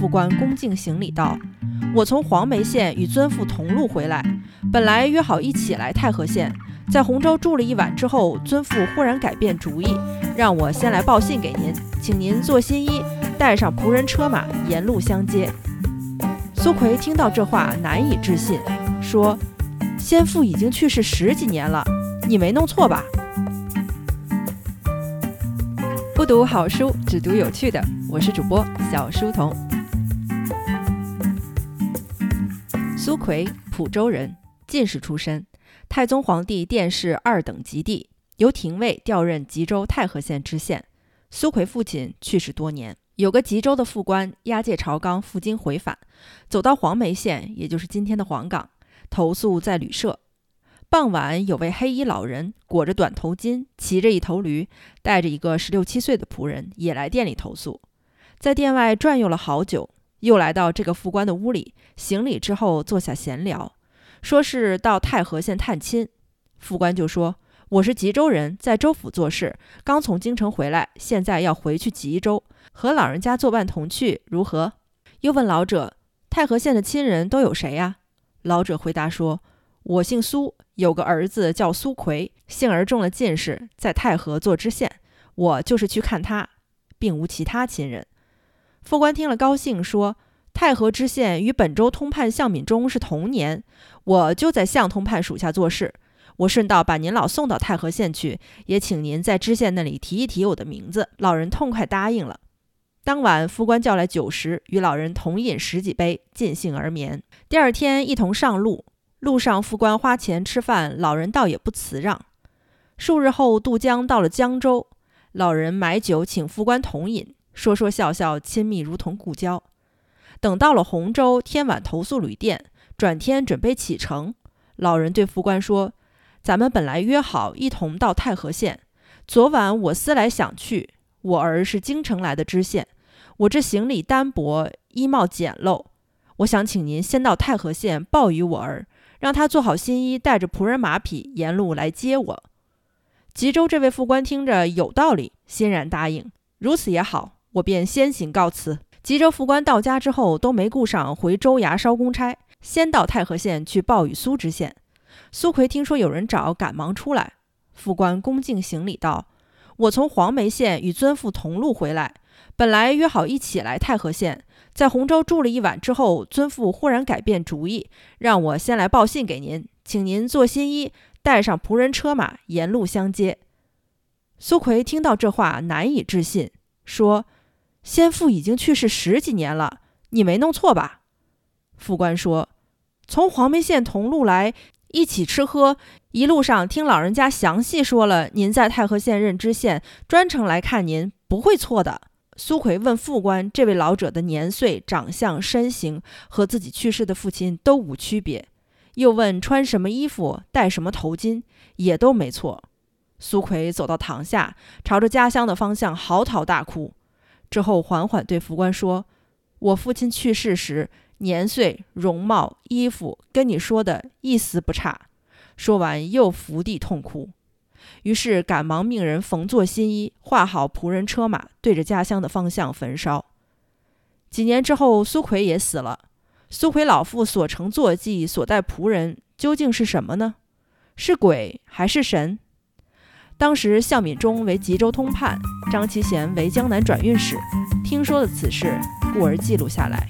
副官恭敬行礼道：“我从黄梅县与尊父同路回来，本来约好一起来太和县，在洪州住了一晚之后，尊父忽然改变主意，让我先来报信给您，请您做新衣，带上仆人车马，沿路相接。”苏奎听到这话，难以置信，说：“先父已经去世十几年了，你没弄错吧？”不读好书，只读有趣的。我是主播小书童。苏奎，蒲州人，进士出身，太宗皇帝殿试二等及第，由廷尉调任吉州太和县知县。苏奎父亲去世多年，有个吉州的副官押解朝纲赴京回返，走到黄梅县，也就是今天的黄冈，投宿在旅社。傍晚，有位黑衣老人裹着短头巾，骑着一头驴，带着一个十六七岁的仆人，也来店里投宿。在店外转悠了好久，又来到这个副官的屋里，行礼之后坐下闲聊，说是到太和县探亲。副官就说：“我是吉州人，在州府做事，刚从京城回来，现在要回去吉州，和老人家作伴同去，如何？”又问老者：“太和县的亲人都有谁呀？”老者回答说：“我姓苏。”有个儿子叫苏奎，幸而中了进士，在太和做知县。我就是去看他，并无其他亲人。副官听了高兴，说：“太和知县与本州通判向敏中是同年，我就在向通判属下做事。我顺道把您老送到太和县去，也请您在知县那里提一提我的名字。”老人痛快答应了。当晚，副官叫来酒食，与老人同饮十几杯，尽兴而眠。第二天，一同上路。路上，副官花钱吃饭，老人倒也不辞让。数日后，渡江到了江州，老人买酒请副官同饮，说说笑笑，亲密如同故交。等到了洪州，天晚投宿旅店，转天准备启程。老人对副官说：“咱们本来约好一同到太和县，昨晚我思来想去，我儿是京城来的知县，我这行李单薄，衣帽简陋，我想请您先到太和县报与我儿。”让他做好新衣，带着仆人马匹沿路来接我。吉州这位副官听着有道理，欣然答应。如此也好，我便先行告辞。吉州副官到家之后，都没顾上回州衙捎公差，先到太和县去报与苏知县。苏奎听说有人找，赶忙出来。副官恭敬行礼道：“我从黄梅县与尊父同路回来，本来约好一起来太和县。”在洪州住了一晚之后，尊父忽然改变主意，让我先来报信给您，请您做新衣，带上仆人车马，沿路相接。苏奎听到这话，难以置信，说：“先父已经去世十几年了，你没弄错吧？”副官说：“从黄梅县同路来，一起吃喝，一路上听老人家详细说了，您在太和县任知县，专程来看您，不会错的。”苏奎问副官：“这位老者的年岁、长相、身形和自己去世的父亲都无区别。”又问：“穿什么衣服，戴什么头巾，也都没错。”苏奎走到堂下，朝着家乡的方向嚎啕大哭。之后缓缓对副官说：“我父亲去世时，年岁、容貌、衣服跟你说的一丝不差。”说完又伏地痛哭。于是赶忙命人缝做新衣，画好仆人车马，对着家乡的方向焚烧。几年之后，苏奎也死了。苏奎老父所乘坐骑、所带仆人，究竟是什么呢？是鬼还是神？当时向敏中为吉州通判，张其贤为江南转运使，听说了此事，故而记录下来。